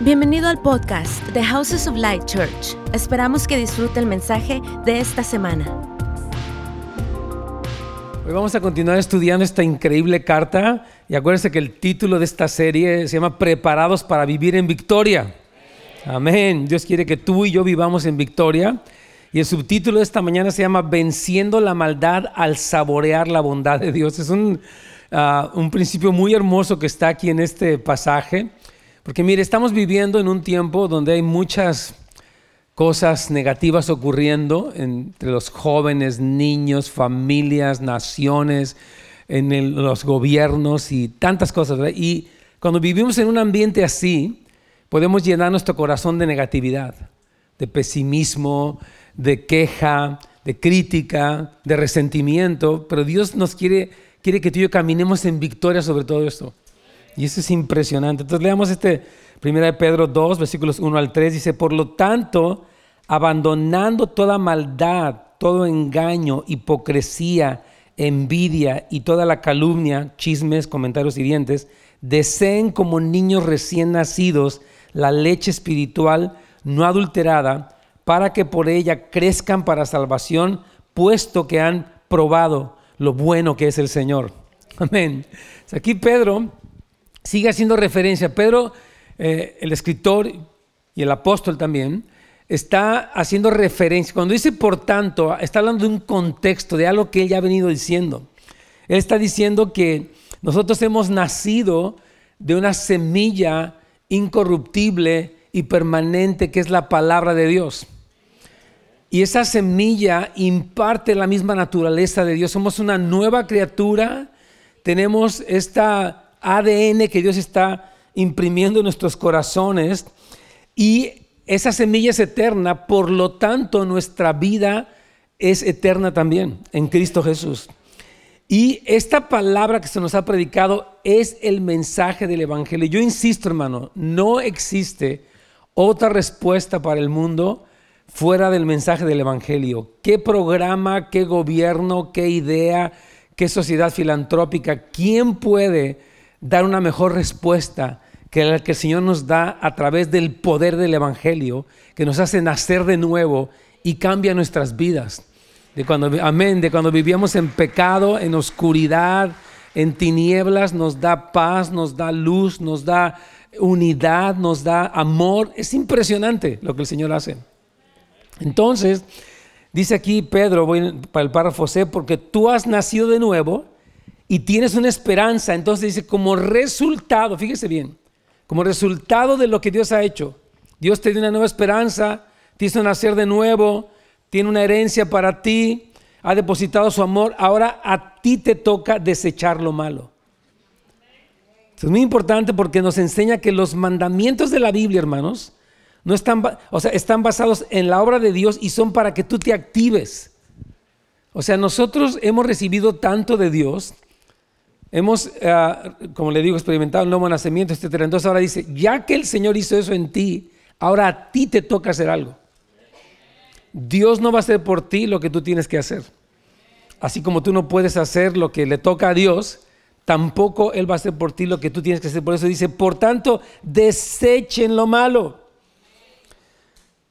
Bienvenido al podcast de Houses of Light Church. Esperamos que disfrute el mensaje de esta semana. Hoy vamos a continuar estudiando esta increíble carta y acuérdense que el título de esta serie se llama Preparados para vivir en victoria. Amén. Dios quiere que tú y yo vivamos en victoria. Y el subtítulo de esta mañana se llama Venciendo la maldad al saborear la bondad de Dios. Es un, ah, un principio muy hermoso que está aquí en este pasaje. Porque mire, estamos viviendo en un tiempo donde hay muchas cosas negativas ocurriendo entre los jóvenes, niños, familias, naciones, en los gobiernos y tantas cosas. Y cuando vivimos en un ambiente así, podemos llenar nuestro corazón de negatividad, de pesimismo, de queja, de crítica, de resentimiento, pero Dios nos quiere, quiere que tú y yo caminemos en victoria sobre todo esto. Y eso es impresionante. Entonces leamos este 1 de Pedro 2, versículos 1 al 3. Dice, por lo tanto, abandonando toda maldad, todo engaño, hipocresía, envidia y toda la calumnia, chismes, comentarios hirientes, deseen como niños recién nacidos la leche espiritual no adulterada, para que por ella crezcan para salvación, puesto que han probado lo bueno que es el Señor. Amén. Aquí Pedro sigue haciendo referencia. Pedro, eh, el escritor y el apóstol también, está haciendo referencia. Cuando dice por tanto, está hablando de un contexto, de algo que él ya ha venido diciendo. Él está diciendo que nosotros hemos nacido de una semilla incorruptible y permanente que es la palabra de Dios. Y esa semilla imparte la misma naturaleza de Dios. Somos una nueva criatura, tenemos esta ADN que Dios está imprimiendo en nuestros corazones y esa semilla es eterna, por lo tanto nuestra vida es eterna también en Cristo Jesús. Y esta palabra que se nos ha predicado es el mensaje del Evangelio. Yo insisto, hermano, no existe otra respuesta para el mundo fuera del mensaje del Evangelio. ¿Qué programa, qué gobierno, qué idea, qué sociedad filantrópica, quién puede dar una mejor respuesta que la que el Señor nos da a través del poder del Evangelio, que nos hace nacer de nuevo y cambia nuestras vidas. De cuando, amén, de cuando vivíamos en pecado, en oscuridad, en tinieblas, nos da paz, nos da luz, nos da unidad, nos da amor. Es impresionante lo que el Señor hace. Entonces, dice aquí Pedro, voy para el párrafo C, porque tú has nacido de nuevo y tienes una esperanza. Entonces dice, como resultado, fíjese bien, como resultado de lo que Dios ha hecho, Dios te dio una nueva esperanza, te hizo nacer de nuevo, tiene una herencia para ti, ha depositado su amor, ahora a ti te toca desechar lo malo. es muy importante porque nos enseña que los mandamientos de la Biblia, hermanos, no están, o sea, están basados en la obra de Dios y son para que tú te actives. O sea, nosotros hemos recibido tanto de Dios Hemos, eh, como le digo, experimentado el nuevo nacimiento, etc. Entonces ahora dice, ya que el Señor hizo eso en ti, ahora a ti te toca hacer algo. Dios no va a hacer por ti lo que tú tienes que hacer. Así como tú no puedes hacer lo que le toca a Dios, tampoco Él va a hacer por ti lo que tú tienes que hacer. Por eso dice, por tanto, desechen lo malo.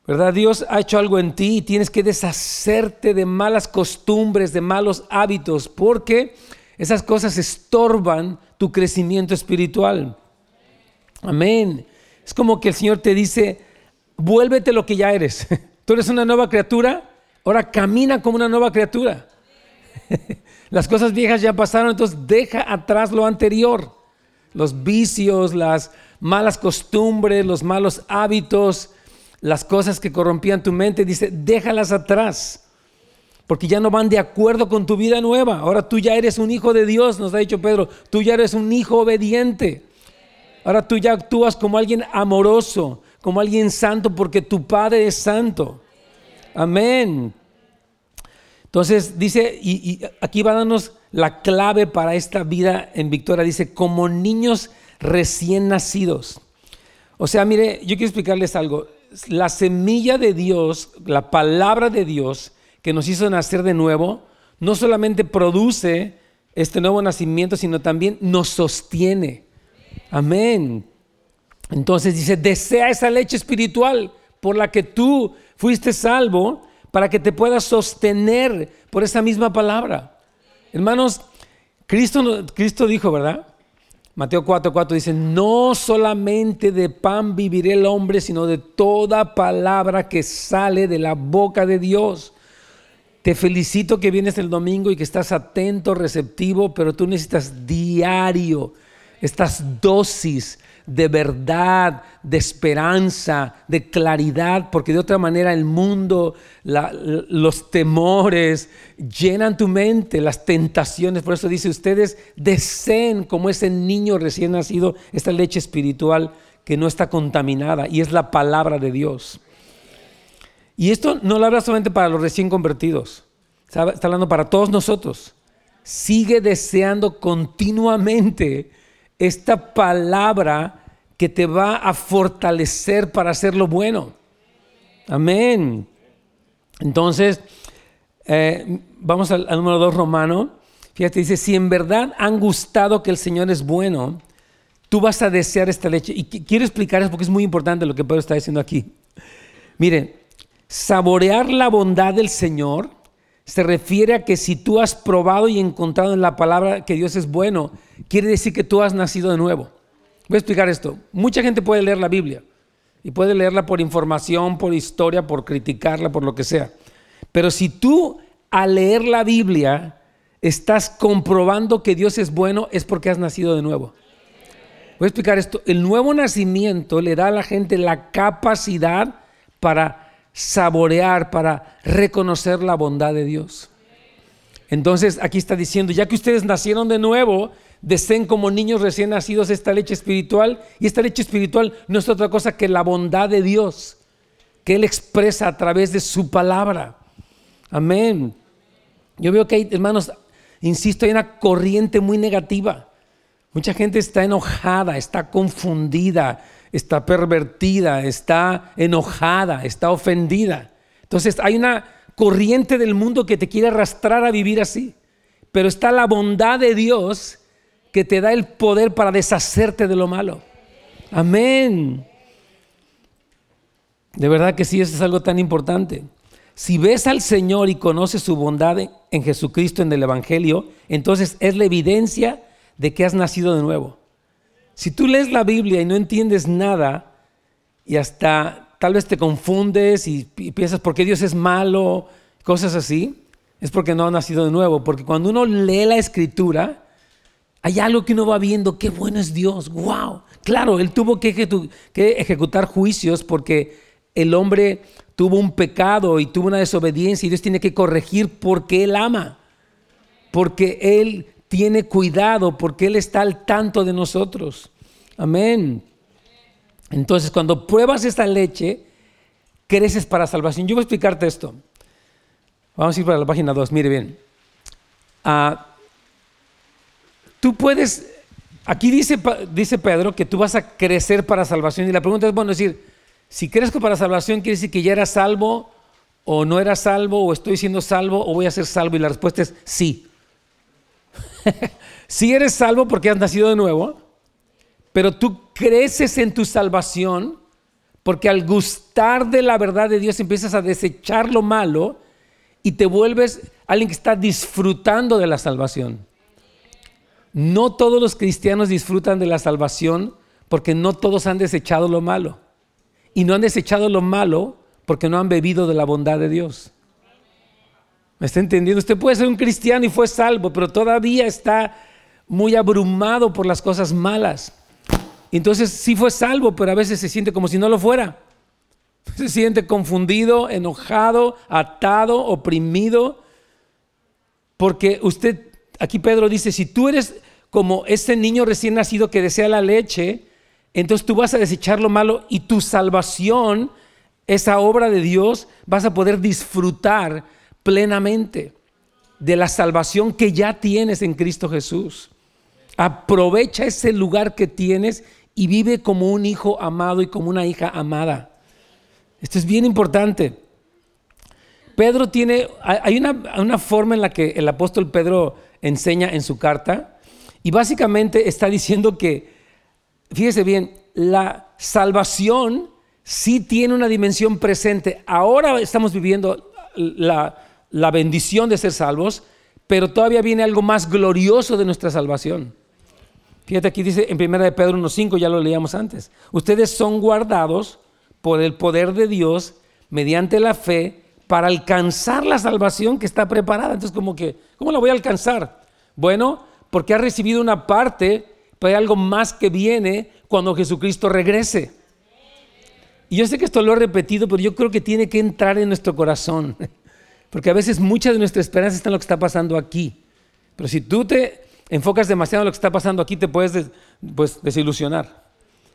¿Verdad? Dios ha hecho algo en ti y tienes que deshacerte de malas costumbres, de malos hábitos, porque esas cosas estorban tu crecimiento espiritual. Amén. Es como que el Señor te dice, vuélvete lo que ya eres. Tú eres una nueva criatura, ahora camina como una nueva criatura. Las cosas viejas ya pasaron, entonces deja atrás lo anterior. Los vicios, las malas costumbres, los malos hábitos, las cosas que corrompían tu mente, dice, déjalas atrás porque ya no van de acuerdo con tu vida nueva. Ahora tú ya eres un hijo de Dios, nos ha dicho Pedro, tú ya eres un hijo obediente. Ahora tú ya actúas como alguien amoroso, como alguien santo, porque tu Padre es santo. Amén. Entonces dice, y, aquí va a darnos la clave para esta vida en victoria. Dice, como niños recién nacidos. O sea, mire, yo quiero explicarles algo. La semilla de Dios, la palabra de Dios, que nos hizo nacer de nuevo, no solamente produce este nuevo nacimiento, sino también nos sostiene. Amén. Entonces dice, desea esa leche espiritual por la que tú fuiste salvo para que te puedas sostener por esa misma palabra. Hermanos, Cristo, Cristo dijo, ¿verdad? Mateo 4:4 dice, no solamente de pan vivirá el hombre, sino de toda palabra que sale de la boca de Dios. Te felicito que vienes el domingo y que estás atento, receptivo, pero tú necesitas diario estas dosis de verdad, de esperanza, de claridad, porque de otra manera el mundo, los temores llenan tu mente, las tentaciones. Por eso dice, ustedes deseen como ese niño recién nacido esta leche espiritual que no está contaminada y es la palabra de Dios. Y esto no lo habla solamente para los recién convertidos, está hablando para todos nosotros. Sigue deseando continuamente esta palabra que te va a fortalecer para hacer lo bueno. Amén. Entonces, eh, vamos al, número dos romano. Fíjate, dice, si en verdad han gustado que el Señor es bueno, tú vas a desear esta leche. Y quiero explicar eso porque es muy importante lo que Pedro está diciendo aquí. Miren, saborear la bondad del Señor se refiere a que si tú has probado y encontrado en la palabra que Dios es bueno, quiere decir que tú has nacido de nuevo. Voy a explicar esto. Mucha gente puede leer la Biblia y puede leerla por información, por historia, por criticarla, por lo que sea. Pero si tú al leer la Biblia estás comprobando que Dios es bueno, es porque has nacido de nuevo. Voy a explicar esto. El nuevo nacimiento le da a la gente la capacidad para saborear, para reconocer la bondad de Dios. Entonces aquí está diciendo, ya que ustedes nacieron de nuevo, deseen como niños recién nacidos esta leche espiritual. Y esta leche espiritual no es otra cosa que la bondad de Dios, que Él expresa a través de su palabra. Amén. Yo veo que hay, hermanos, insisto, hay una corriente muy negativa. Mucha gente está enojada, está confundida, está pervertida, está enojada, está ofendida. Entonces hay una corriente del mundo que te quiere arrastrar a vivir así. Pero está la bondad de Dios que te da el poder para deshacerte de lo malo. Amén. De verdad que sí, eso es algo tan importante. Si ves al Señor y conoces su bondad en Jesucristo en el Evangelio, entonces es la evidencia de que has nacido de nuevo. Si tú lees la Biblia y no entiendes nada y hasta tal vez te confundes y, piensas por qué Dios es malo, cosas así, es porque no has nacido de nuevo. Porque cuando uno lee la escritura, hay algo que uno va viendo, qué bueno es Dios, wow. Claro, Él tuvo que, ejecutar juicios porque el hombre tuvo un pecado y tuvo una desobediencia y Dios tiene que corregir porque Él ama, porque Él tiene cuidado, porque Él está al tanto de nosotros. Amén. Entonces, cuando pruebas esta leche, creces para salvación. Yo voy a explicarte esto. Vamos a ir para la página 2, mire bien. Ah, tú puedes, aquí dice, dice Pedro que tú vas a crecer para salvación. Y la pregunta es, bueno, decir, si crezco para salvación, quiere decir que ya era salvo, o no era salvo, o estoy siendo salvo, o voy a ser salvo. Y la respuesta es sí. Si eres salvo porque has nacido de nuevo, pero tú creces en tu salvación, porque al gustar de la verdad de Dios empiezas a desechar lo malo y te vuelves alguien que está disfrutando de la salvación. No todos los cristianos disfrutan de la salvación porque no todos han desechado lo malo. Y no han desechado lo malo porque no han bebido de la bondad de Dios. ¿Me está entendiendo? Usted puede ser un cristiano y fue salvo, pero todavía está muy abrumado por las cosas malas. Entonces sí fue salvo, pero a veces se siente como si no lo fuera. Se siente confundido, enojado, atado, oprimido. Porque usted aquí Pedro dice, si tú eres como ese niño recién nacido que desea la leche, entonces tú vas a desechar lo malo y tu salvación, esa obra de Dios, vas a poder disfrutar plenamente de la salvación que ya tienes en Cristo Jesús. Aprovecha ese lugar que tienes y vive como un hijo amado y como una hija amada. Esto es bien importante. Pedro tiene, hay una, una forma en la que el apóstol Pedro enseña en su carta. Y básicamente está diciendo que, fíjese bien, la salvación sí tiene una dimensión presente. Ahora estamos viviendo la, la bendición de ser salvos, pero todavía viene algo más glorioso de nuestra salvación. Fíjate aquí dice en 1 de Pedro 1.5, ya lo leíamos antes. Ustedes son guardados por el poder de Dios mediante la fe para alcanzar la salvación que está preparada. Entonces, como que, ¿cómo la voy a alcanzar? Bueno, porque ha recibido una parte, pero hay algo más que viene cuando Jesucristo regrese. Y yo sé que esto lo he repetido, pero yo creo que tiene que entrar en nuestro corazón. Porque a veces mucha de nuestra esperanza está en lo que está pasando aquí. Pero si tú te enfocas demasiado en lo que está pasando aquí, te puedes pues, desilusionar.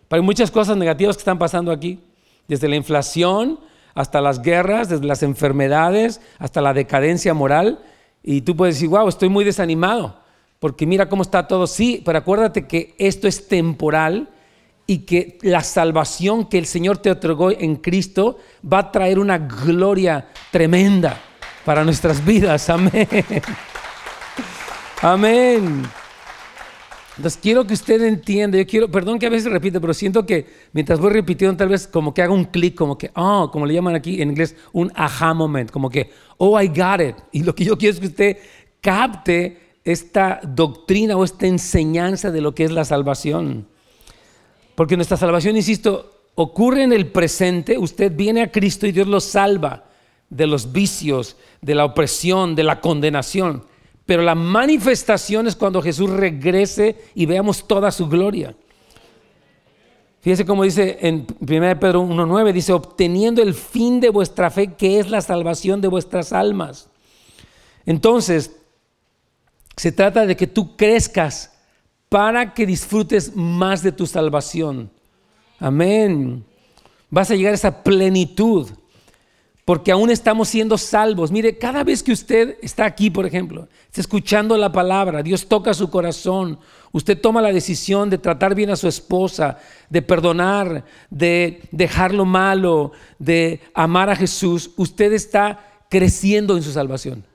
Pero hay muchas cosas negativas que están pasando aquí. Desde la inflación hasta las guerras, desde las enfermedades hasta la decadencia moral. Y tú puedes decir, wow, estoy muy desanimado. Porque mira cómo está todo. Sí, pero acuérdate que esto es temporal y que la salvación que el Señor te otorgó en Cristo va a traer una gloria tremenda para nuestras vidas. Amén. Amén. Entonces quiero que usted entienda, yo quiero, perdón que a veces repite, pero siento que mientras voy repitiendo tal vez como que haga un clic, como que, oh, como le llaman aquí en inglés, un aha moment, como que, oh, I got it. Y lo que yo quiero es que usted capte esta doctrina o esta enseñanza de lo que es la salvación. Porque nuestra salvación, insisto, ocurre en el presente, usted viene a Cristo y Dios lo salva de los vicios, de la opresión, de la condenación. Pero la manifestación es cuando Jesús regrese y veamos toda su gloria. Fíjese cómo dice en 1 Pedro 1.9, dice, obteniendo el fin de vuestra fe, que es la salvación de vuestras almas. Entonces, se trata de que tú crezcas para que disfrutes más de tu salvación. Amén. Vas a llegar a esa plenitud porque aún estamos siendo salvos. Mire, cada vez que usted está aquí, por ejemplo, está escuchando la palabra, Dios toca su corazón, usted toma la decisión de tratar bien a su esposa, de perdonar, de dejar lo malo, de amar a Jesús, usted está creciendo en su salvación.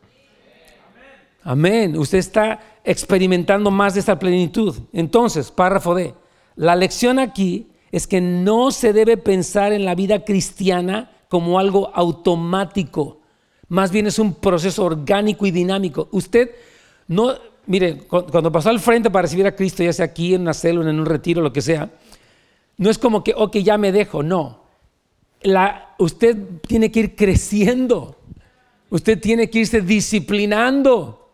Amén. Usted está experimentando más de esta plenitud. Entonces, párrafo D. La lección aquí es que no se debe pensar en la vida cristiana como algo automático. Más bien es un proceso orgánico y dinámico. Usted no, mire, cuando pasó al frente para recibir a Cristo, ya sea aquí en una célula, en un retiro, lo que sea, no es como que, ok, ya me dejo, no. Usted tiene que ir creciendo. Usted tiene que irse disciplinando.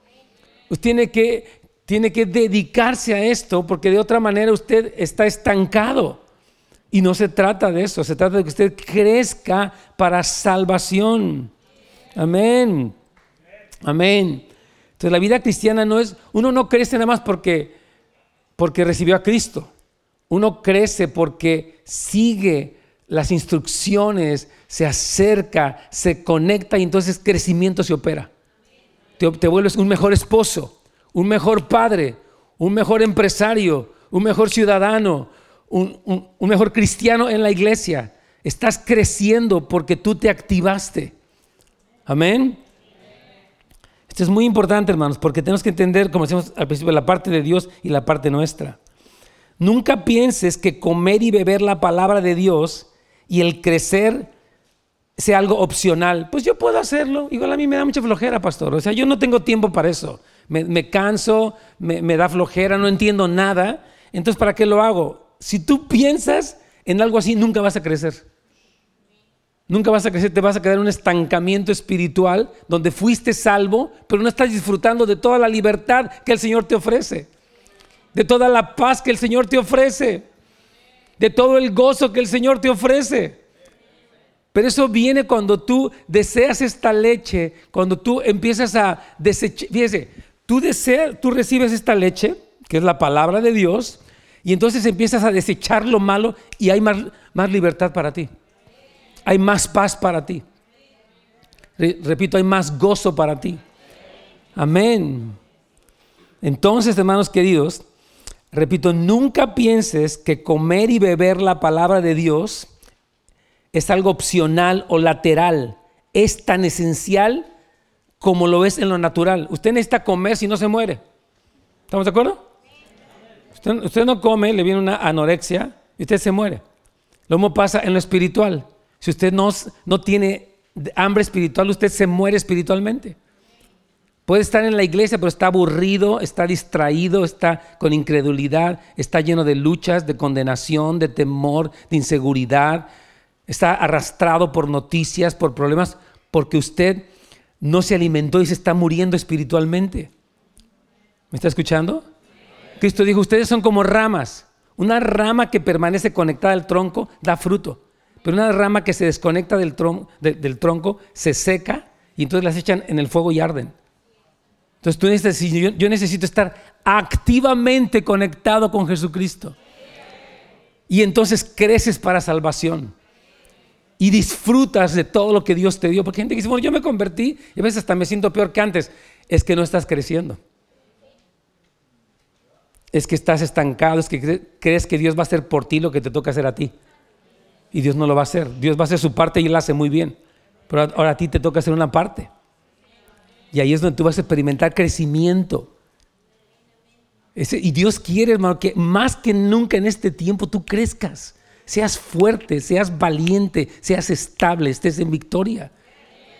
Usted tiene que, tiene que dedicarse a esto porque de otra manera usted está estancado. Y no se trata de eso, se trata de que usted crezca para salvación. Amén. Amén. Entonces la vida cristiana no es, uno no crece nada más porque, porque recibió a Cristo. Uno crece porque sigue las instrucciones, se acerca, se conecta y entonces crecimiento se opera. Te, te vuelves un mejor esposo, un mejor padre, un mejor empresario, un mejor ciudadano, un, mejor cristiano en la iglesia. Estás creciendo porque tú te activaste. Amén. Esto es muy importante, hermanos, porque tenemos que entender, como decimos al principio, la parte de Dios y la parte nuestra. Nunca pienses que comer y beber la palabra de Dios y el crecer sea algo opcional. Pues yo puedo hacerlo. Igual a mí me da mucha flojera, pastor. O sea, yo no tengo tiempo para eso. Me, canso, me, me da flojera, no entiendo nada. Entonces, ¿para qué lo hago? Si tú piensas en algo así, nunca vas a crecer. Nunca vas a crecer, te vas a quedar en un estancamiento espiritual donde fuiste salvo, pero no estás disfrutando de toda la libertad que el Señor te ofrece, de toda la paz que el Señor te ofrece, de todo el gozo que el Señor te ofrece. Pero eso viene cuando tú deseas esta leche, cuando tú empiezas a desechar. Fíjese, tú, deseas, tú recibes esta leche, que es la palabra de Dios, y entonces empiezas a desechar lo malo y hay más, más libertad para ti. Hay más paz para ti. Repito, hay más gozo para ti. Amén. Entonces, hermanos queridos, repito, nunca pienses que comer y beber la palabra de Dios es algo opcional o lateral. Es tan esencial como lo es en lo natural. Usted necesita comer si no se muere. ¿Estamos de acuerdo? Usted, no come, le viene una anorexia y usted se muere. Lo mismo pasa en lo espiritual. Si usted no, no tiene hambre espiritual, usted se muere espiritualmente. Puede estar en la iglesia, pero está aburrido, está distraído, está con incredulidad, está lleno de luchas, de condenación, de temor, de inseguridad, está arrastrado por noticias, por problemas, porque usted no se alimentó y se está muriendo espiritualmente. ¿Me está escuchando? Cristo dijo, ustedes son como ramas. Una rama que permanece conectada al tronco da fruto, pero una rama que se desconecta del, tronco se seca y entonces las echan en el fuego y arden. Entonces tú necesitas, yo, yo necesito estar activamente conectado con Jesucristo. Y entonces creces para salvación y disfrutas de todo lo que Dios te dio. Porque hay gente que dice, bueno, yo me convertí y a veces hasta me siento peor que antes. Es que no estás creciendo. Es que estás estancado, es que crees que Dios va a hacer por ti lo que te toca hacer a ti. Y Dios no lo va a hacer. Dios va a hacer su parte y Él la hace muy bien. Pero ahora a ti te toca hacer una parte. Y ahí es donde tú vas a experimentar crecimiento. y Dios quiere, hermano, que más que nunca en este tiempo tú crezcas seas fuerte, seas valiente, seas estable, estés en victoria.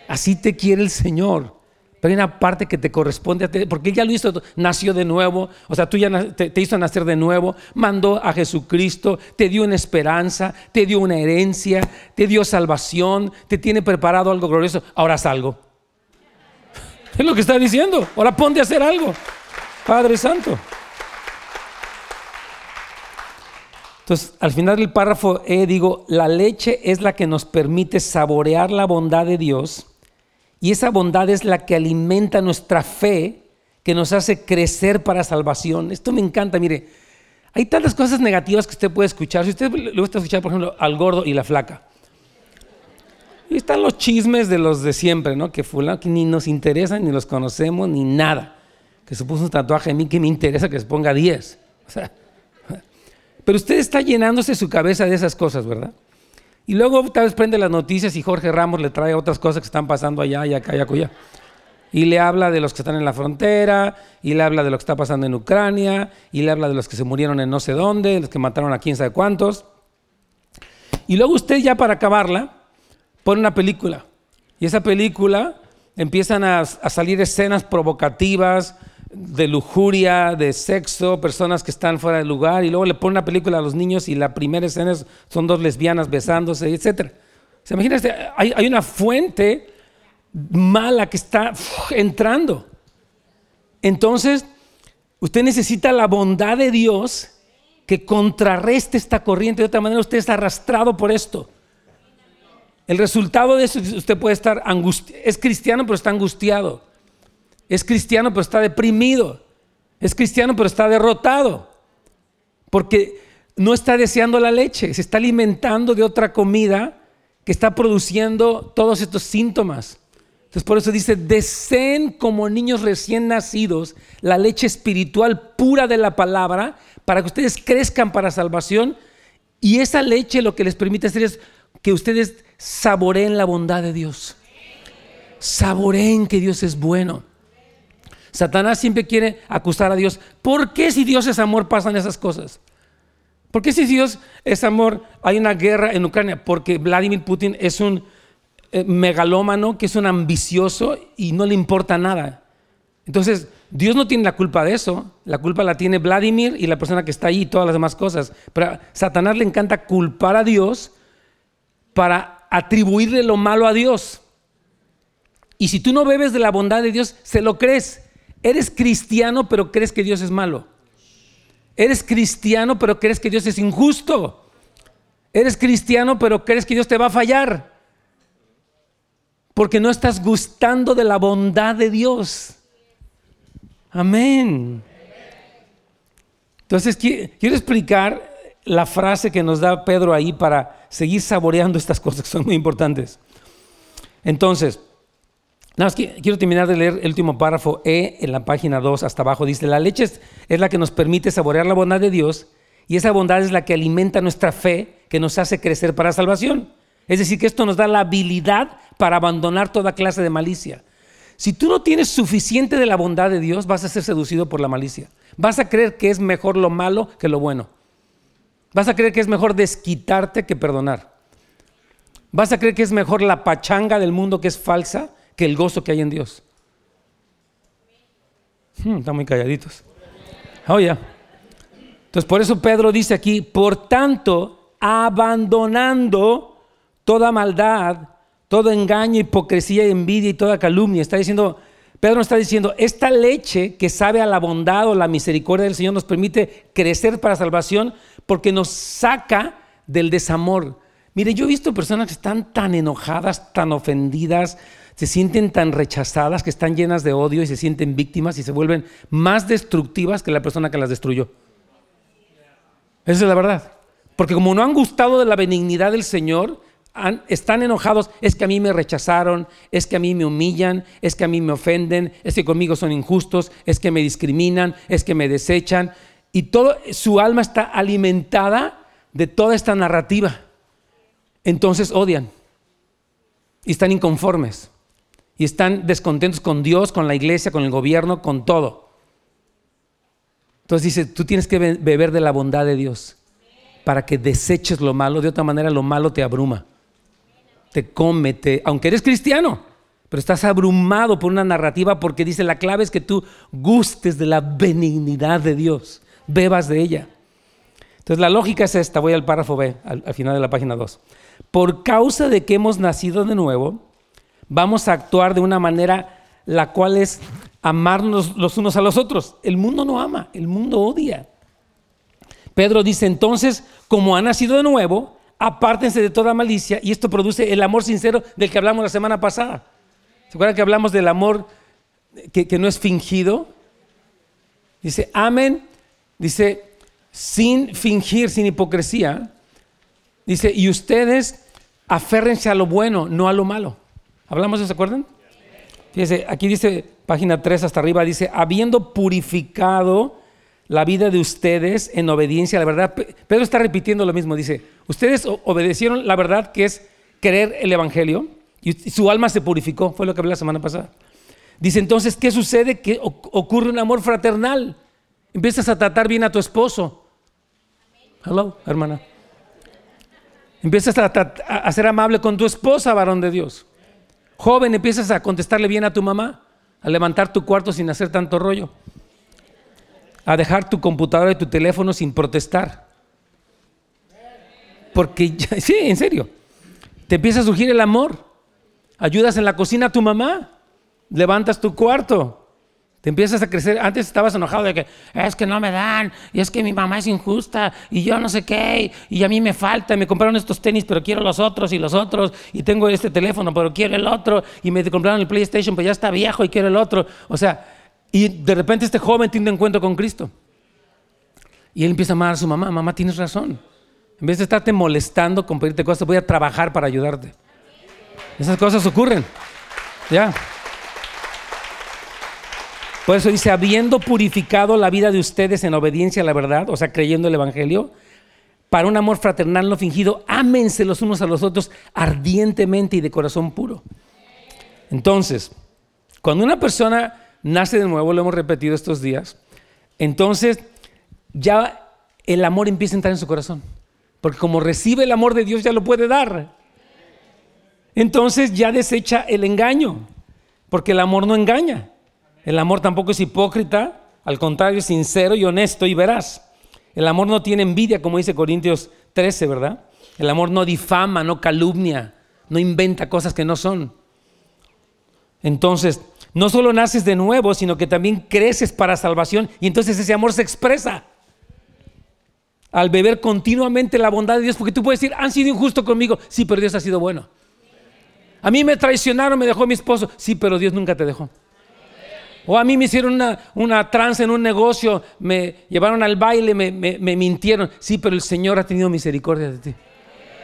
Así te quiere el Señor. Pero hay una parte que te corresponde a ti, porque Él ya lo hizo, nació de nuevo, o sea, tú ya te, hizo nacer de nuevo, mandó a Jesucristo, te dio una esperanza, te dio una herencia, te dio salvación, te tiene preparado algo glorioso, ahora haz algo. Es lo que está diciendo, ahora ponte a hacer algo, Padre Santo. Entonces, al final del párrafo E digo, la leche es la que nos permite saborear la bondad de Dios y esa bondad es la que alimenta nuestra fe, que nos hace crecer para salvación. Esto me encanta, mire, hay tantas cosas negativas que usted puede escuchar. Si usted le gusta escuchar, por ejemplo, al gordo y la flaca. Y están los chismes de los de siempre, ¿no? Que fulano que ni nos interesan, ni los conocemos, ni nada. Que se puso un tatuaje a mí que me interesa que se ponga 10. O sea, pero usted está llenándose su cabeza de esas cosas, ¿verdad? Y luego tal vez prende las noticias y Jorge Ramos le trae otras cosas que están pasando allá y acá y acullá. Y le habla de los que están en la frontera, y le habla de lo que está pasando en Ucrania, y le habla de los que se murieron en no sé dónde, los que mataron a quién sabe cuántos. Y luego usted ya para acabarla pone una película. Y esa película empiezan a, a salir escenas provocativas, de lujuria, de sexo, personas que están fuera del lugar, y luego le ponen una película a los niños y la primera escena son dos lesbianas besándose, etc. ¿Se imagina? Hay, hay una fuente mala que está entrando. Entonces, usted necesita la bondad de Dios que contrarreste esta corriente. De otra manera, usted está arrastrado por esto. El resultado de eso, usted puede estar angustiado, es cristiano, pero está angustiado. Es cristiano pero está deprimido. Es cristiano pero está derrotado. Porque no está deseando la leche, se está alimentando de otra comida que está produciendo todos estos síntomas. Entonces por eso dice, deseen como niños recién nacidos la leche espiritual pura de la palabra para que ustedes crezcan para salvación. Y esa leche lo que les permite hacer es que ustedes saboreen la bondad de Dios. Saboreen que Dios es bueno. Satanás siempre quiere acusar a Dios. ¿Por qué si Dios es amor pasan esas cosas? ¿Por qué si Dios es amor hay una guerra en Ucrania? Porque Vladimir Putin es un eh, megalómano, que es un ambicioso y no le importa nada. Entonces, Dios no tiene la culpa de eso. La culpa la tiene Vladimir y la persona que está ahí y todas las demás cosas. Pero a Satanás le encanta culpar a Dios para atribuirle lo malo a Dios. Y si tú no bebes de la bondad de Dios, se lo crees. Eres cristiano pero crees que Dios es malo. Eres cristiano pero crees que Dios es injusto. Eres cristiano pero crees que Dios te va a fallar. Porque no estás gustando de la bondad de Dios. Amén. Entonces quiero explicar la frase que nos da Pedro ahí para seguir saboreando estas cosas que son muy importantes. Entonces, Nada más quiero terminar de leer el último párrafo E en la página 2 hasta abajo. Dice, la leche es, la que nos permite saborear la bondad de Dios y esa bondad es la que alimenta nuestra fe, que nos hace crecer para salvación. Es decir, que esto nos da la habilidad para abandonar toda clase de malicia. Si tú no tienes suficiente de la bondad de Dios, vas a ser seducido por la malicia. Vas a creer que es mejor lo malo que lo bueno. Vas a creer que es mejor desquitarte que perdonar. Vas a creer que es mejor la pachanga del mundo que es falsa que el gozo que hay en Dios. Hmm, están muy calladitos. Oh, Entonces, por eso Pedro dice aquí, por tanto, abandonando toda maldad, todo engaño, hipocresía, envidia y toda calumnia. Está diciendo, Pedro está diciendo, esta leche que sabe a la bondad o la misericordia del Señor nos permite crecer para salvación porque nos saca del desamor. Mire, yo he visto personas que están tan enojadas, tan ofendidas, se sienten tan rechazadas, que están llenas de odio y se sienten víctimas y se vuelven más destructivas que la persona que las destruyó. Esa es la verdad. Porque como no han gustado de la benignidad del Señor, están enojados, es que a mí me rechazaron, es que a mí me humillan, es que a mí me ofenden, es que conmigo son injustos, es que me discriminan, es que me desechan. Y todo su alma está alimentada de toda esta narrativa. Entonces odian y están inconformes y están descontentos con Dios, con la iglesia, con el gobierno, con todo. Entonces dice, tú tienes que beber de la bondad de Dios para que deseches lo malo, de otra manera lo malo te abruma te come, aunque eres cristiano, pero estás abrumado por una narrativa porque dice la clave es que tú gustes de la benignidad de Dios, bebas de ella. Entonces la lógica es esta, voy al párrafo B, al, al final de la página 2. Por causa de que hemos nacido de nuevo, vamos a actuar de una manera la cual es amarnos los unos a los otros. El mundo no ama, el mundo odia. Pedro dice entonces, como ha nacido de nuevo, apártense de toda malicia y esto produce el amor sincero del que hablamos la semana pasada. ¿Se acuerdan que hablamos del amor que, que no es fingido? Dice, amen, dice, sin fingir, sin hipocresía. Dice, y ustedes aférrense a lo bueno, no a lo malo. ¿Hablamos se acuerdan? Fíjense, aquí dice, página 3 hasta arriba, dice, habiendo purificado la vida de ustedes en obediencia a la verdad. Pedro está repitiendo lo mismo, dice, ustedes obedecieron la verdad que es creer el Evangelio y su alma se purificó, fue lo que hablé la semana pasada. Dice entonces, ¿qué sucede? Que ocurre un amor fraternal. Empiezas a tratar bien a tu esposo. Hello, hermana. Empiezas a ser amable con tu esposa, varón de Dios. Joven, empiezas a contestarle bien a tu mamá, a levantar tu cuarto sin hacer tanto rollo a dejar tu computadora y tu teléfono sin protestar. Porque, sí, en serio, te empieza a surgir el amor. Ayudas en la cocina a tu mamá, levantas tu cuarto, te empiezas a crecer. Antes estabas enojado de que es que no me dan, y es que mi mamá es injusta, y yo no sé qué, y a mí me falta, me compraron estos tenis, pero quiero los otros y los otros, y tengo este teléfono, pero quiero el otro, y me compraron el PlayStation, pero ya está viejo y quiero el otro. O sea, y de repente este joven tiene un encuentro con Cristo. Y él empieza a amar a su mamá. Mamá, tienes razón. En vez de estarte molestando con pedirte cosas, voy a trabajar para ayudarte. Esas cosas ocurren. Ya. Por eso dice, habiendo purificado la vida de ustedes en obediencia a la verdad, o sea, creyendo el Evangelio, para un amor fraternal no fingido, ámense los unos a los otros ardientemente y de corazón puro. Entonces, cuando una persona nace de nuevo, lo hemos repetido estos días, entonces ya el amor empieza a entrar en su corazón. Porque como recibe el amor de Dios, ya lo puede dar. Entonces ya desecha el engaño, porque el amor no engaña. El amor tampoco es hipócrita, al contrario, es sincero y honesto y veraz. El amor no tiene envidia, como dice Corintios 13, ¿verdad? El amor no difama, no calumnia, no inventa cosas que no son. Entonces, no solo naces de nuevo, sino que también creces para salvación y entonces ese amor se expresa al beber continuamente la bondad de Dios, porque tú puedes decir, han sido injustos conmigo, sí, pero Dios ha sido bueno. A mí me traicionaron, me dejó mi esposo, sí, pero Dios nunca te dejó. O a mí me hicieron una, una trance en un negocio, me llevaron al baile, me, me mintieron, sí, pero el Señor ha tenido misericordia de ti.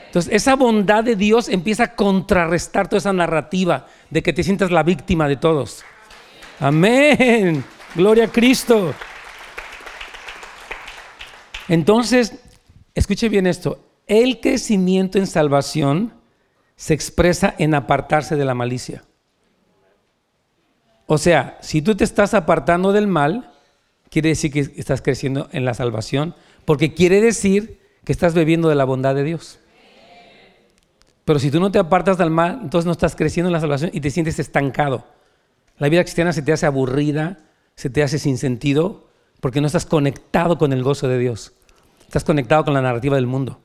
Entonces, esa bondad de Dios empieza a contrarrestar toda esa narrativa de que te sientas la víctima de todos. Amén. Gloria a Cristo. Entonces, escuche bien esto. El crecimiento en salvación se expresa en apartarse de la malicia. O sea, si tú te estás apartando del mal, quiere decir que estás creciendo en la salvación, porque quiere decir que estás bebiendo de la bondad de Dios. Pero si tú no te apartas del mal, entonces no estás creciendo en la salvación y te sientes estancado. La vida cristiana se te hace aburrida, se te hace sin sentido, porque no estás conectado con el gozo de Dios. Estás conectado con la narrativa del mundo.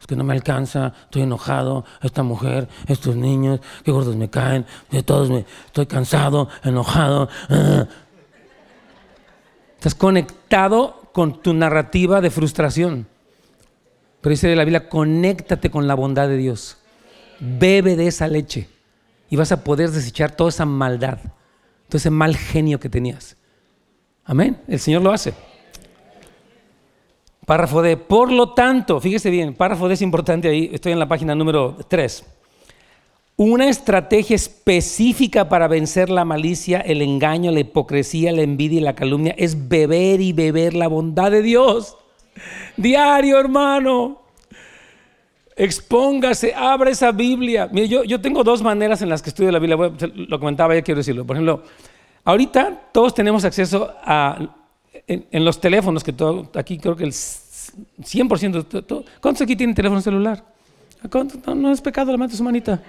Es que no me alcanza, estoy enojado, esta mujer, estos niños, qué gordos me caen, de todos me, estoy cansado, enojado. Estás conectado con tu narrativa de frustración. Pero dice la Biblia, conéctate con la bondad de Dios. Bebe de esa leche y vas a poder desechar toda esa maldad, todo ese mal genio que tenías. Amén. El Señor lo hace. Párrafo D. Por lo tanto, fíjese bien, párrafo D es importante ahí, estoy en la página número 3. Una estrategia específica para vencer la malicia, el engaño, la hipocresía, la envidia y la calumnia es beber y beber la bondad de Dios. Diario, hermano. Expóngase, abra esa Biblia. Mire, yo, yo tengo dos maneras en las que estudio la Biblia. Lo comentaba, ya quiero decirlo. Por ejemplo, ahorita todos tenemos acceso a, en, los teléfonos, que todo, aquí creo que el 100%. ¿Cuántos aquí tienen teléfono celular? No, no, es pecado, levante su manita.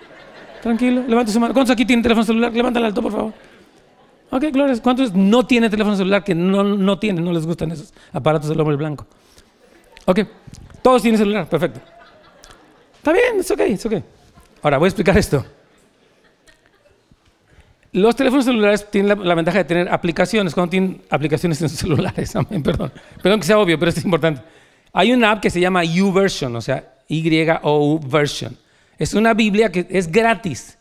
Tranquilo, levante su mano. ¿Cuántos aquí tienen teléfono celular? Levántala alto, por favor. Ok, Gloria. ¿Cuántos no tienen teléfono celular que no, no tienen, no les gustan esos aparatos del hombre blanco? Ok, todos tienen celular, perfecto. Está bien, es ok, es ok. Ahora voy a explicar esto. Los teléfonos celulares tienen la, ventaja de tener aplicaciones, cuando tienen aplicaciones en sus celulares, perdón. Perdón que sea obvio, pero es importante. Hay una app que se llama YouVersion, o sea, Y-O version. Es una Biblia que es gratis.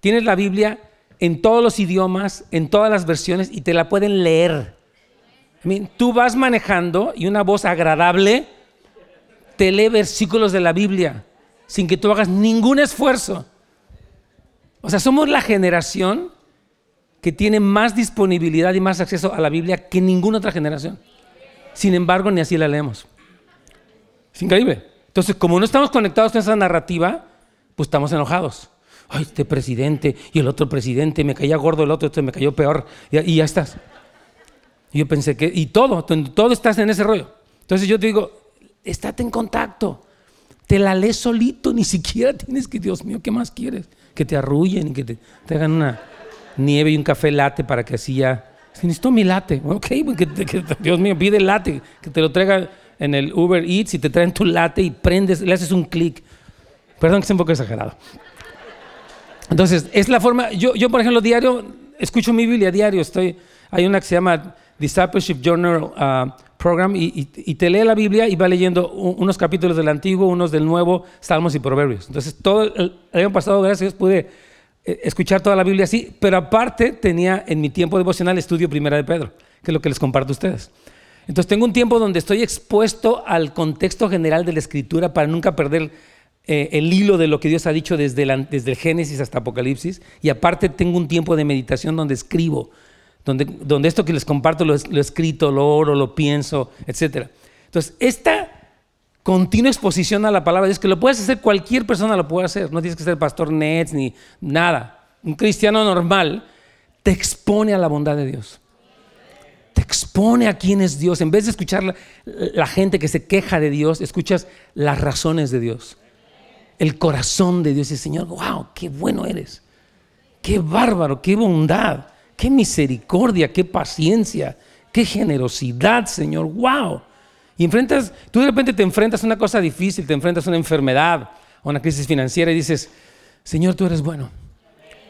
Tienes la Biblia en todos los idiomas, en todas las versiones y te la pueden leer. tú vas manejando y una voz agradable te lee versículos de la Biblia sin que tú hagas ningún esfuerzo. O sea, somos la generación que tiene más disponibilidad y más acceso a la Biblia que ninguna otra generación. Sin embargo, ni así la leemos. Es increíble. Entonces, como no estamos conectados con esa narrativa, pues estamos enojados. Ay, este presidente y el otro presidente, me caía gordo el otro, este me cayó peor, y, ya estás. Y yo pensé que, y todo, todo estás en ese rollo. Entonces yo te digo, estate en contacto. Te la lees solito, ni siquiera tienes que, Dios mío, ¿qué más quieres? Que te arrullen y que te, hagan una nieve y un café latte para que así ya... Si necesito mi latte, ok, que, Dios mío, pide el latte, que te lo traiga en el Uber Eats y te traen tu latte y prendes, le haces un clic. Perdón que sea un poco exagerado. Entonces, es la forma, yo, yo por ejemplo, diario, escucho mi Biblia diario, estoy, hay una que se llama Discipleship Journal uh, Program y, te lee la Biblia y va leyendo unos capítulos del Antiguo, unos del Nuevo, Salmos y Proverbios. Entonces, todo el, año pasado, gracias a Dios, pude escuchar toda la Biblia así, pero aparte tenía en mi tiempo devocional estudio Primera de Pedro, que es lo que les comparto a ustedes. Entonces tengo un tiempo donde estoy expuesto al contexto general de la escritura para nunca perder eh, el hilo de lo que Dios ha dicho desde, el Génesis hasta Apocalipsis. Y aparte tengo un tiempo de meditación donde escribo, donde, esto que les comparto lo, escrito, lo oro, lo pienso, etc. Entonces, esta continua exposición a la palabra de Dios, que lo puedes hacer, cualquier persona lo puede hacer, no tienes que ser pastor Nets ni nada. Un cristiano normal te expone a la bondad de Dios te expone a quién es Dios. En vez de escuchar la, gente que se queja de Dios, escuchas las razones de Dios. El corazón de Dios. Y Señor, wow, qué bueno eres. Qué bárbaro, qué bondad, qué misericordia, qué paciencia, qué generosidad, Señor. Wow. Y enfrentas, tú de repente te enfrentas a una cosa difícil, te enfrentas a una enfermedad, a una crisis financiera y dices, Señor, tú eres bueno.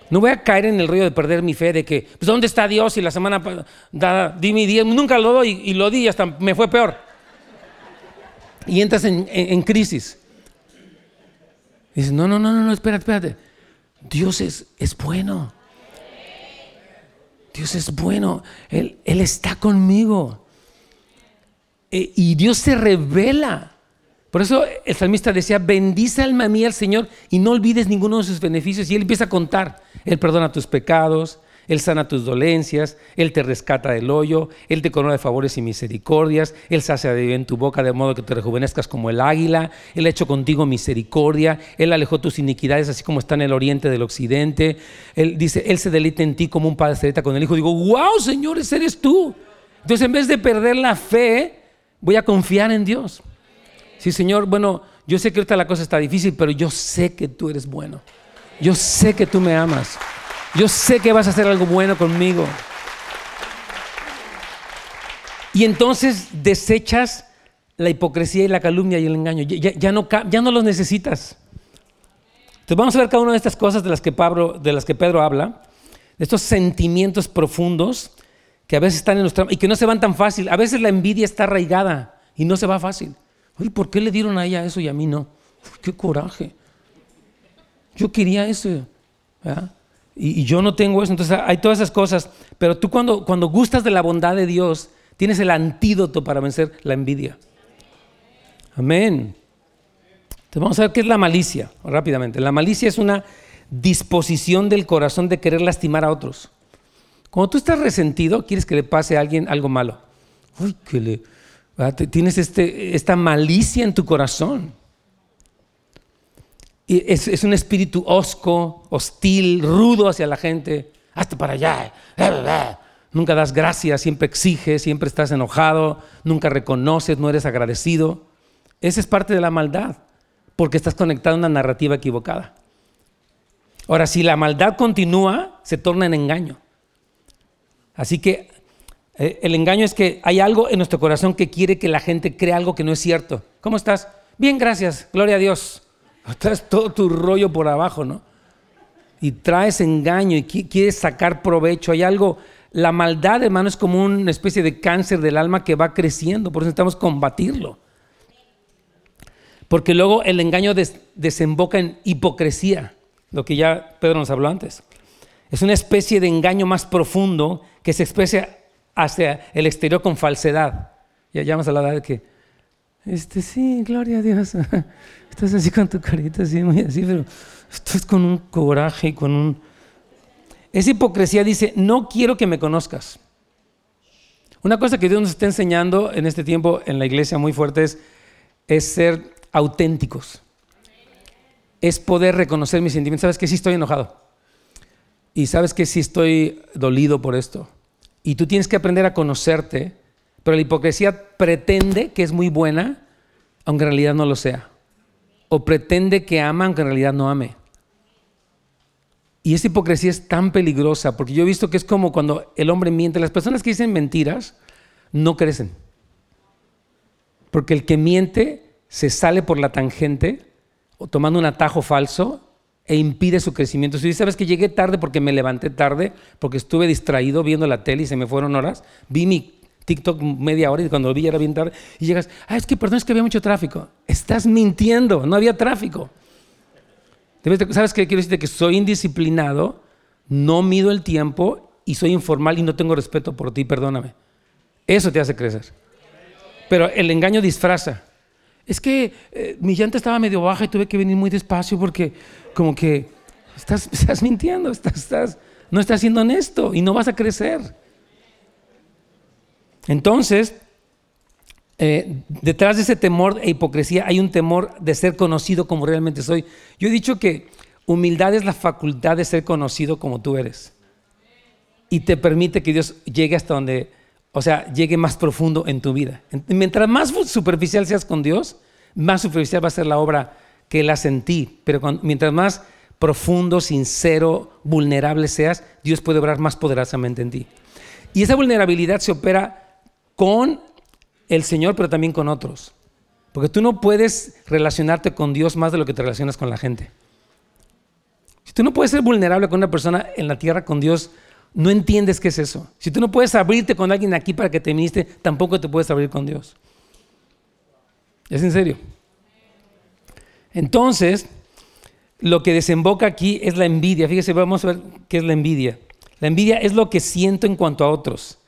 No voy a caer en el río de perder mi fe de que, pues, ¿dónde está Dios? Y la semana pasada di mi día, nunca lo doy y, lo di y hasta me fue peor. Y entras en, crisis. dices, no, no, no, no, espérate, espérate. Dios es, es bueno. Dios es bueno. Él, él está conmigo. E, y Dios se revela. Por eso el salmista decía, bendice alma mía al Señor y no olvides ninguno de sus beneficios. Y él empieza a contar, Él perdona tus pecados, Él sana tus dolencias, Él te rescata del hoyo, Él te corona de favores y misericordias, Él sacia de bien tu boca de modo que te rejuvenezcas como el águila, Él ha hecho contigo misericordia, Él alejó tus iniquidades así como está en el oriente del occidente. Él dice, Él se deleita en ti como un padre se deleita con el hijo. Digo, wow, Señor, ese eres tú. Entonces en vez de perder la fe, voy a confiar en Dios. Sí, Señor, bueno, yo sé que ahorita la cosa está difícil, pero yo sé que tú eres bueno. Yo sé que tú me amas. Yo sé que vas a hacer algo bueno conmigo. Y entonces desechas la hipocresía y la calumnia y el engaño. Ya, no, ya no los necesitas. Entonces vamos a ver cada una de estas cosas de las que, Pablo, de las que Pedro habla, de estos sentimientos profundos que a veces están en nuestra y que no se van tan fácil. A veces la envidia está arraigada y no se va fácil. Oye, ¿por qué le dieron a ella eso y a mí no? ¡Qué coraje! Yo quería eso. Y, yo no tengo eso. Entonces hay todas esas cosas. Pero tú cuando, cuando gustas de la bondad de Dios, tienes el antídoto para vencer la envidia. Amén. Entonces vamos a ver qué es la malicia, rápidamente. La malicia es una disposición del corazón de querer lastimar a otros. Cuando tú estás resentido, quieres que le pase a alguien algo malo. Uy, que le, tienes este, esta malicia en tu corazón. Y es, un espíritu osco, hostil, rudo hacia la gente. Hasta para allá. Nunca das gracias, siempre exiges, siempre estás enojado, nunca reconoces, no eres agradecido. Esa es parte de la maldad, porque estás conectado a una narrativa equivocada. Ahora, si la maldad continúa, se torna en engaño. Así que eh, el engaño es que hay algo en nuestro corazón que quiere que la gente crea algo que no es cierto. ¿Cómo estás? Bien, gracias, gloria a Dios. Traes todo tu rollo por abajo, ¿no? Y traes engaño y quieres sacar provecho. Hay algo, la maldad, hermano, es como una especie de cáncer del alma que va creciendo, por eso necesitamos combatirlo. Porque luego el engaño desemboca en hipocresía, lo que ya Pedro nos habló antes. Es una especie de engaño más profundo que se expresa hacia el exterior con falsedad. Ya, ya vamos a hablar de que, este, sí, gloria a Dios. Estás así con tu carita, así, muy así, pero estás con un coraje y con un... Esa hipocresía dice, no quiero que me conozcas. Una cosa que Dios nos está enseñando en este tiempo en la iglesia muy fuerte es, es ser auténticos. Es poder reconocer mis sentimientos. ¿Sabes que sí estoy enojado? Y sabes que sí estoy dolido por esto. Y tú tienes que aprender a conocerte, pero la hipocresía pretende que es muy buena, aunque en realidad no lo sea. O pretende que ama, aunque en realidad no ame. Y esa hipocresía es tan peligrosa, porque yo he visto que es como cuando el hombre miente. Las personas que dicen mentiras no crecen. Porque el que miente se sale por la tangente o tomando un atajo falso e impide su crecimiento. Si sabes que llegué tarde porque me levanté tarde, porque estuve distraído viendo la tele y se me fueron horas, vi mi TikTok media hora y cuando lo vi ya era bien tarde y llegas, ah, es que perdón, es que había mucho tráfico. Estás mintiendo, no había tráfico. ¿Sabes qué quiero decirte? Que soy indisciplinado, no mido el tiempo y soy informal y no tengo respeto por ti, perdóname. Eso te hace crecer. Pero el engaño disfraza es que eh, mi llanta estaba medio baja y tuve que venir muy despacio porque como que estás, estás mintiendo, estás, no estás siendo honesto y no vas a crecer. Entonces, eh, detrás de ese temor e hipocresía hay un temor de ser conocido como realmente soy. Yo he dicho que humildad es la facultad de ser conocido como tú eres. Y te permite que Dios llegue hasta donde o sea, llegue más profundo en tu vida. Mientras más superficial seas con Dios, más superficial va a ser la obra que en ti. Pero mientras más profundo, sincero, vulnerable seas, Dios puede obrar más poderosamente en ti. Y esa vulnerabilidad se opera con el Señor, pero también con otros. Porque tú no puedes relacionarte con Dios más de lo que te relacionas con la gente. Si tú no puedes ser vulnerable con una persona en la tierra con Dios, no entiendes qué es eso. Si tú no puedes abrirte con alguien aquí para que te ministre, tampoco te puedes abrir con Dios. ¿Es en serio? Entonces, lo que desemboca aquí es la envidia. Fíjese, vamos a ver qué es la envidia. La envidia es lo que siento en cuanto a otros.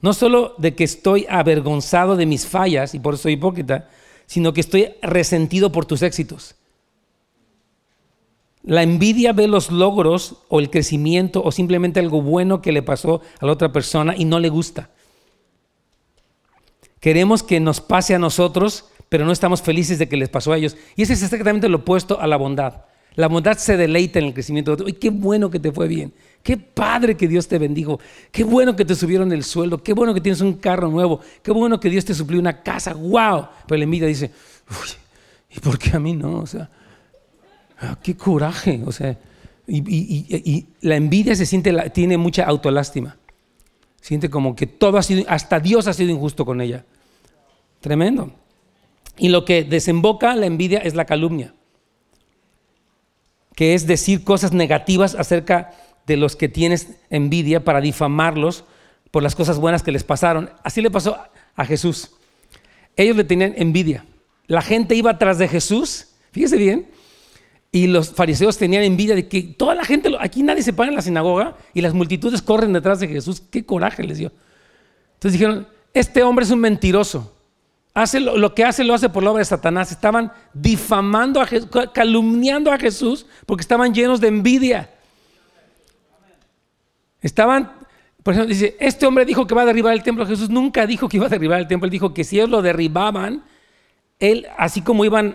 No solo de que estoy avergonzado de mis fallas y por eso soy hipócrita, sino que estoy resentido por tus éxitos. La envidia ve los logros o el crecimiento o simplemente algo bueno que le pasó a la otra persona y no le gusta. Queremos que nos pase a nosotros, pero no estamos felices de que les pasó a ellos. Y ese es exactamente lo opuesto a la bondad. La bondad se deleita en el crecimiento de otro. ¡Ay, qué bueno que te fue bien! ¡Qué padre que Dios te bendijo! ¡Qué bueno que te subieron el sueldo! ¡Qué bueno que tienes un carro nuevo! ¡Qué bueno que Dios te suplió una casa! ¡Wow! Pero la envidia dice, ¿y por qué a mí no? O sea, ah, qué coraje. O sea, y, la envidia se siente, tiene mucha autolástima. Siente como que todo ha sido, hasta Dios ha sido injusto con ella. Tremendo. Y lo que desemboca la envidia es la calumnia, que es decir cosas negativas acerca de los que tienes envidia para difamarlos por las cosas buenas que les pasaron. Así le pasó a Jesús. Ellos le tenían envidia. La gente iba atrás de Jesús, fíjese bien, y los fariseos tenían envidia de que toda la gente, aquí nadie se para en la sinagoga y las multitudes corren detrás de Jesús. Qué coraje les dio. Entonces dijeron, este hombre es un mentiroso. Hace lo, que hace lo hace por la obra de Satanás. Estaban difamando a Jesús, calumniando a Jesús porque estaban llenos de envidia. Estaban, por ejemplo, dice, este hombre dijo que va a derribar el templo. Jesús nunca dijo que iba a derribar el templo. Él dijo que si ellos lo derribaban, él, así como iban,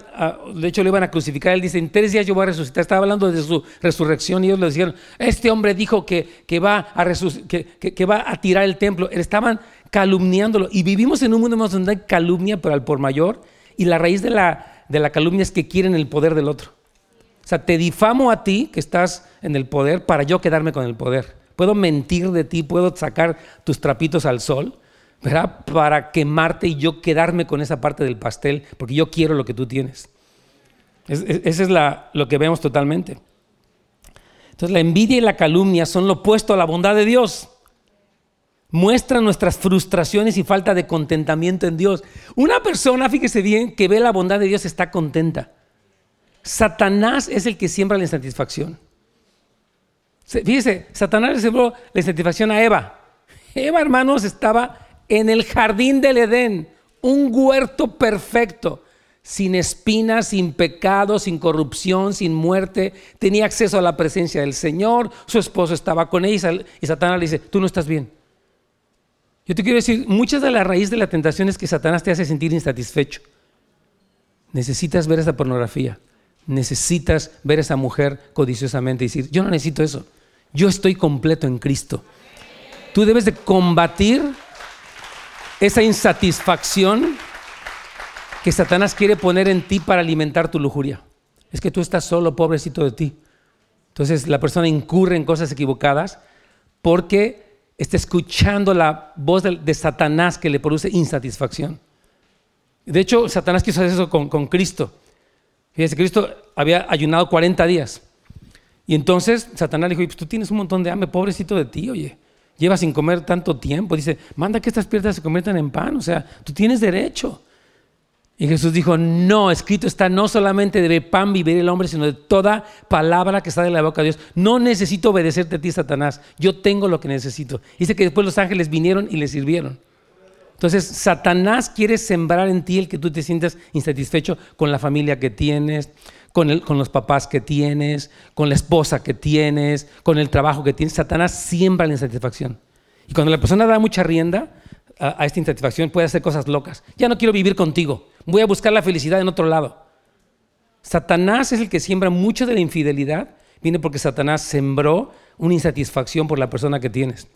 de hecho lo iban a crucificar, él dice, en tres días yo voy a resucitar. Estaba hablando de su resurrección y ellos le dijeron, este hombre dijo que, que va, a que, va a tirar el templo. Estaban calumniándolo. Y vivimos en un mundo donde hay calumnia, pero al por mayor. Y la raíz de la, de la calumnia es que quieren el poder del otro. O sea, te difamo a ti que estás en el poder para yo quedarme con el poder puedo mentir de ti, puedo sacar tus trapitos al sol, ¿verdad? Para quemarte y yo quedarme con esa parte del pastel, porque yo quiero lo que tú tienes. Ese es, lo que vemos totalmente. Entonces la envidia y la calumnia son lo opuesto a la bondad de Dios. Muestran nuestras frustraciones y falta de contentamiento en Dios. Una persona, fíjese bien, que ve la bondad de Dios está contenta. Satanás es el que siembra la insatisfacción. Fíjese, Satanás le sembró la insatisfacción a Eva. Eva, hermanos, estaba en el jardín del Edén, un huerto perfecto, sin espinas, sin pecado, sin corrupción, sin muerte. Tenía acceso a la presencia del Señor. Su esposo estaba con ella y Satanás le dice, tú no estás bien. Yo te quiero decir, muchas de las raíces de la tentación es que Satanás te hace sentir insatisfecho. Necesitas ver esa pornografía. Necesitas ver esa mujer codiciosamente y decir, yo no necesito eso. Yo estoy completo en Cristo. Tú debes de combatir esa insatisfacción que Satanás quiere poner en ti para alimentar tu lujuria. Es que tú estás solo, pobrecito de ti. Entonces la persona incurre en cosas equivocadas porque está escuchando la voz de, Satanás que le produce insatisfacción. De hecho, Satanás quiso hacer eso con, con Cristo. Fíjese, Cristo había ayunado 40 días. Y entonces Satanás le dijo, pues tú tienes un montón de hambre, pobrecito de ti, oye. Llevas sin comer tanto tiempo. Dice, manda que estas piedras se conviertan en pan. O sea, tú tienes derecho. Y Jesús dijo, no, escrito está, no solamente de pan vivir el hombre, sino de toda palabra que está de la boca de Dios. No necesito obedecerte a ti, Satanás. Yo tengo lo que necesito. Dice que después los ángeles vinieron y le sirvieron. Entonces, Satanás quiere sembrar en ti el que tú te sientas insatisfecho con la familia que tienes, con, con los papás que tienes, con la esposa que tienes, con el trabajo que tienes. Satanás siembra la insatisfacción. Y cuando la persona da mucha rienda a, esta insatisfacción, puede hacer cosas locas. Ya no quiero vivir contigo, voy a buscar la felicidad en otro lado. Satanás es el que siembra mucho de la infidelidad, viene porque Satanás sembró una insatisfacción por la persona que tienes.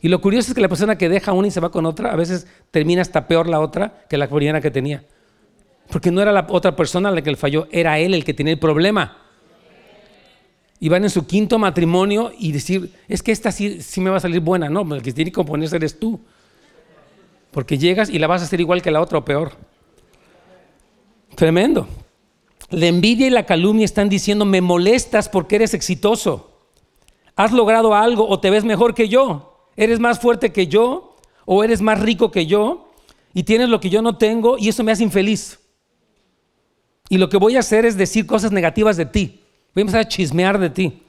Y lo curioso es que la persona que deja una y se va con otra, a veces termina hasta peor la otra que la primera que tenía. Porque no era la otra persona la que le falló, era él el que tenía el problema. Y van en su quinto matrimonio y decir, es que esta sí, me va a salir buena. No, el que tiene que componerse eres tú. Porque llegas y la vas a hacer igual que la otra o peor. Tremendo. La envidia y la calumnia están diciendo, me molestas porque eres exitoso. Has logrado algo o te ves mejor que yo. Eres más fuerte que yo o eres más rico que yo y tienes lo que yo no tengo y eso me hace infeliz. Y lo que voy a hacer es decir cosas negativas de ti. Voy a empezar a chismear de ti.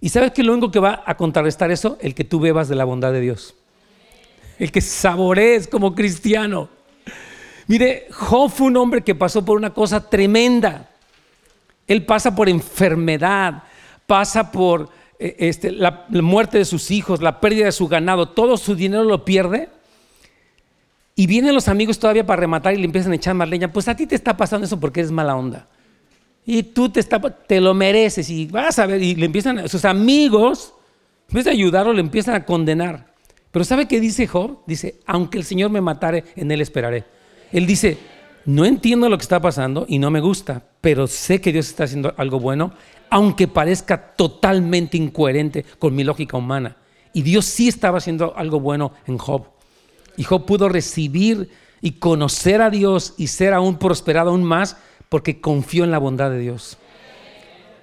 ¿Y sabes qué es lo único que va a contrarrestar eso? El que tú bebas de la bondad de Dios. El que saborees como cristiano. Mire, Job fue un hombre que pasó por una cosa tremenda. Él pasa por enfermedad, pasa por eh, este, la muerte de sus hijos, la pérdida de su ganado, todo su dinero lo pierde y vienen los amigos todavía para rematar y le empiezan a echar más leña. Pues a ti te está pasando eso porque eres mala onda. Y tú te, lo mereces y vas a ver. Y le empiezan, sus amigos, en vez de ayudarlo, le empiezan a condenar. Pero ¿sabe qué dice Job? Dice, aunque el Señor me matare, en él esperaré. Él dice, No entiendo lo que está pasando y no me gusta, pero sé que Dios está haciendo algo bueno, aunque parezca totalmente incoherente con mi lógica humana. Y Dios sí estaba haciendo algo bueno en Job. Y Job pudo recibir y conocer a Dios y ser aún prosperado aún más porque confió en la bondad de Dios.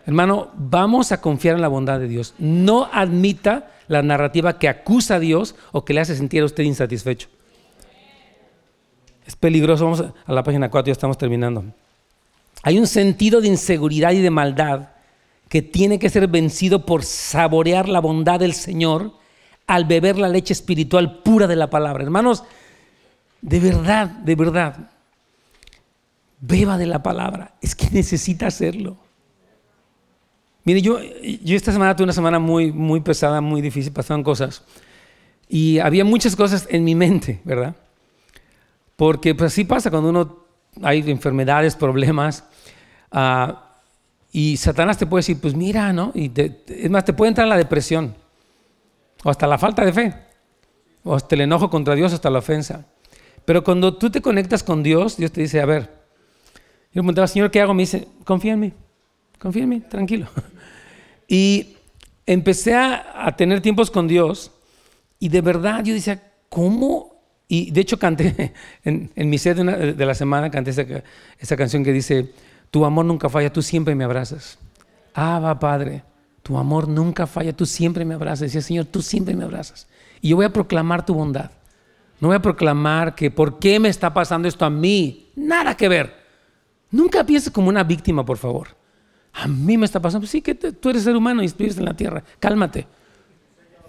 Hermano, vamos a confiar en la bondad de Dios. No admita la narrativa que acusa a Dios o que le hace sentir a usted insatisfecho. Es peligroso. Vamos a la página 4, ya estamos terminando. Hay un sentido de inseguridad y de maldad que tiene que ser vencido por saborear la bondad del Señor al beber la leche espiritual pura de la palabra. Hermanos, de verdad, de verdad, beba de la palabra. Es que necesita hacerlo. Mire, yo, yo esta semana tuve una semana muy, muy pesada, muy difícil, pasaron cosas. Y había muchas cosas en mi mente, ¿verdad? Porque pues así pasa cuando uno hay enfermedades, problemas. Ah, y Satanás te puede decir, pues mira, ¿no? Y es más, te puede entrar la depresión. O hasta la falta de fe. O hasta el enojo contra Dios, hasta la ofensa. Pero cuando tú te conectas con Dios, Dios te dice, a ver, yo le preguntaba, Señor, ¿qué hago? Me dice, confía en mí, confía en mí, tranquilo. Y empecé a, tener tiempos con Dios y de verdad yo decía, ¿cómo? Y de hecho canté, en, mi set de, la semana, canté esa, esa, canción que dice, tu amor nunca falla, tú siempre me abrazas. Ah, va Padre, tu amor nunca falla, tú siempre me abrazas. Decía, Señor, tú siempre me abrazas. Y yo voy a proclamar tu bondad. No voy a proclamar que por qué me está pasando esto a mí. Nada que ver. Nunca pienses como una víctima, por favor. A mí me está pasando. Sí, que tú eres ser humano y vives en la tierra. Cálmate.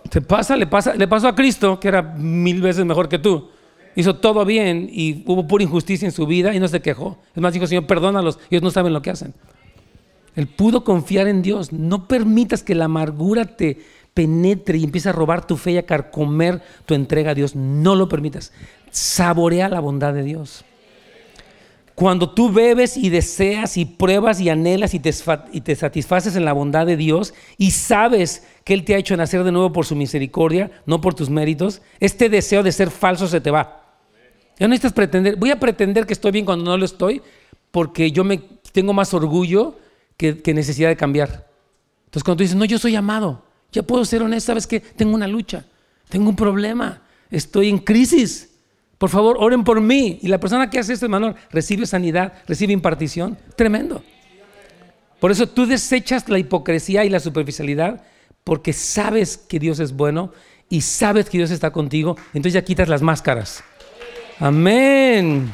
Te pasa, le pasa, le pasó a Cristo, que era mil veces mejor que tú. Hizo todo bien y hubo pura injusticia en su vida y no se quejó. Es más, dijo, Señor, perdónalos. Ellos no saben lo que hacen. Él pudo confiar en Dios. No permitas que la amargura te penetre y empiece a robar tu fe y a carcomer tu entrega a Dios. No lo permitas. Saborea la bondad de Dios. Cuando tú bebes y deseas y pruebas y anhelas y te, satisfaces en la bondad de Dios y sabes que Él te ha hecho nacer de nuevo por su misericordia, no por tus méritos, este deseo de ser falso se te va. Ya no necesitas pretender, voy a pretender que estoy bien cuando no lo estoy porque yo me tengo más orgullo que, necesidad de cambiar. Entonces cuando tú dices, no, yo soy amado, ya puedo ser honesto, sabes que tengo una lucha, tengo un problema, estoy en crisis. Por favor, oren por mí. Y la persona que hace esto, hermano, recibe sanidad, recibe impartición. Tremendo. Por eso tú desechas la hipocresía y la superficialidad porque sabes que Dios es bueno y sabes que Dios está contigo. Entonces ya quitas las máscaras. Amén.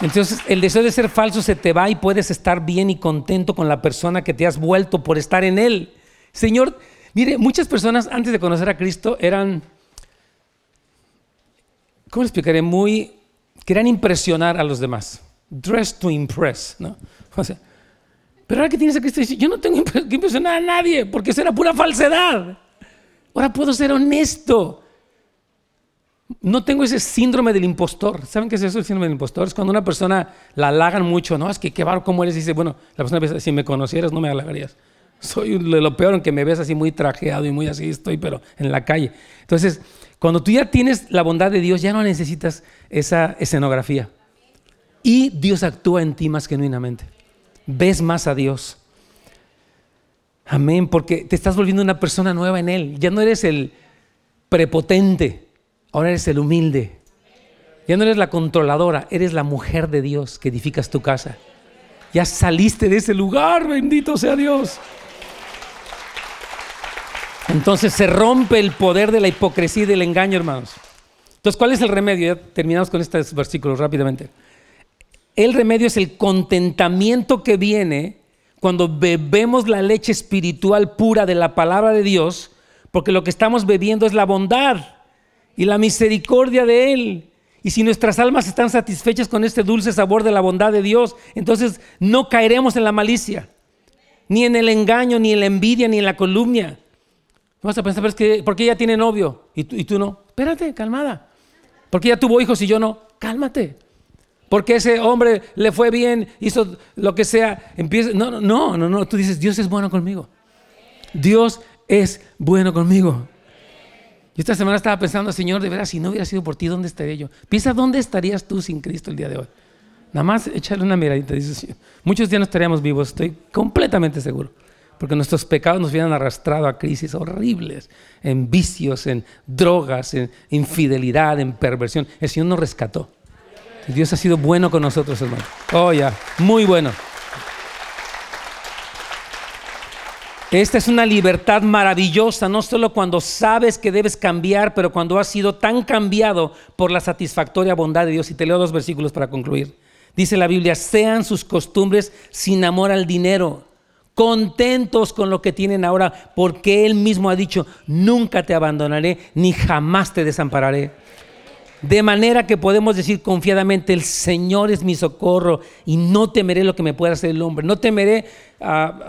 Entonces el deseo de ser falso se te va y puedes estar bien y contento con la persona que te has vuelto por estar en Él. Señor, mire, muchas personas antes de conocer a Cristo eran, ¿cómo le explicaré? Muy, querían impresionar a los demás. Dress to impress, ¿no? O sea, pero ahora que tienes a Cristo, yo no tengo que impresionar a nadie porque eso era pura falsedad. Ahora puedo ser honesto no tengo ese síndrome del impostor. ¿Saben qué es eso, el síndrome del impostor? Es cuando una persona la halagan mucho, ¿no? Es que qué barro, ¿cómo eres? Y dice, bueno, la persona dice, si me conocieras no me halagarías. Soy lo peor en que me ves así muy trajeado y muy así estoy, pero en la calle. Entonces, cuando tú ya tienes la bondad de Dios, ya no necesitas esa escenografía. Y Dios actúa en ti más genuinamente. Ves más a Dios. Amén, porque te estás volviendo una persona nueva en Él. Ya no eres el prepotente Ahora eres el humilde. Ya no eres la controladora, eres la mujer de Dios que edificas tu casa. Ya saliste de ese lugar, bendito sea Dios. Entonces se rompe el poder de la hipocresía y del engaño, hermanos. Entonces, ¿cuál es el remedio? Terminamos con estos versículos rápidamente. El remedio es el contentamiento que viene cuando bebemos la leche espiritual pura de la palabra de Dios, porque lo que estamos bebiendo es la bondad y la misericordia de Él. Y si nuestras almas están satisfechas con este dulce sabor de la bondad de Dios, entonces no caeremos en la malicia, ni en el engaño, ni en la envidia, ni en la calumnia. Vas a pensar, que, ¿por qué ella tiene novio y tú, y tú no? Espérate, calmada. ¿Por qué ella tuvo hijos y yo no? Cálmate. Porque ese hombre le fue bien, hizo lo que sea. Empieza, no, no, no, no. Tú dices, Dios es bueno conmigo. Dios es bueno conmigo. Y esta semana estaba pensando, Señor, de veras, si no hubiera sido por ti, ¿dónde estaría yo? Piensa, ¿dónde estarías tú sin Cristo el día de hoy? Nada más echarle una miradita, dice Muchos días no estaríamos vivos, estoy completamente seguro. Porque nuestros pecados nos hubieran arrastrado a crisis horribles, en vicios, en drogas, en infidelidad, en perversión. El Señor nos rescató. Dios ha sido bueno con nosotros, hermano. Oh, ya, muy bueno. Esta es una libertad maravillosa, no solo cuando sabes que debes cambiar, pero cuando has sido tan cambiado por la satisfactoria bondad de Dios. Y te leo dos versículos para concluir. Dice la Biblia, sean sus costumbres sin amor al dinero, contentos con lo que tienen ahora, porque Él mismo ha dicho, nunca te abandonaré, ni jamás te desampararé. De manera que podemos decir confiadamente, el Señor es mi socorro y no temeré lo que me pueda hacer el hombre. No temeré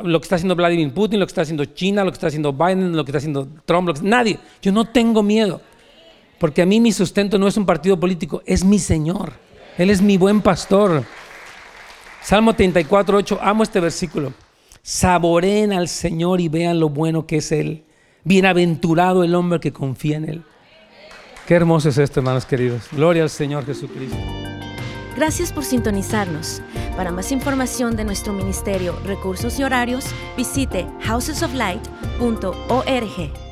lo que está haciendo Vladimir Putin, lo que está haciendo China, lo que está haciendo Biden, lo que está haciendo Trump, nadie. Yo no tengo miedo, porque a mí mi sustento no es un partido político, es mi Señor. Él es mi buen pastor. Salmo 34, 8, amo este versículo. Saboreen al Señor y vean lo bueno que es Él. Bienaventurado el hombre que confía en Él. Qué hermoso es esto, hermanos queridos. Gloria al Señor Jesucristo. Gracias por sintonizarnos. Para más información de nuestro ministerio, recursos y horarios, visite housesoflight.org.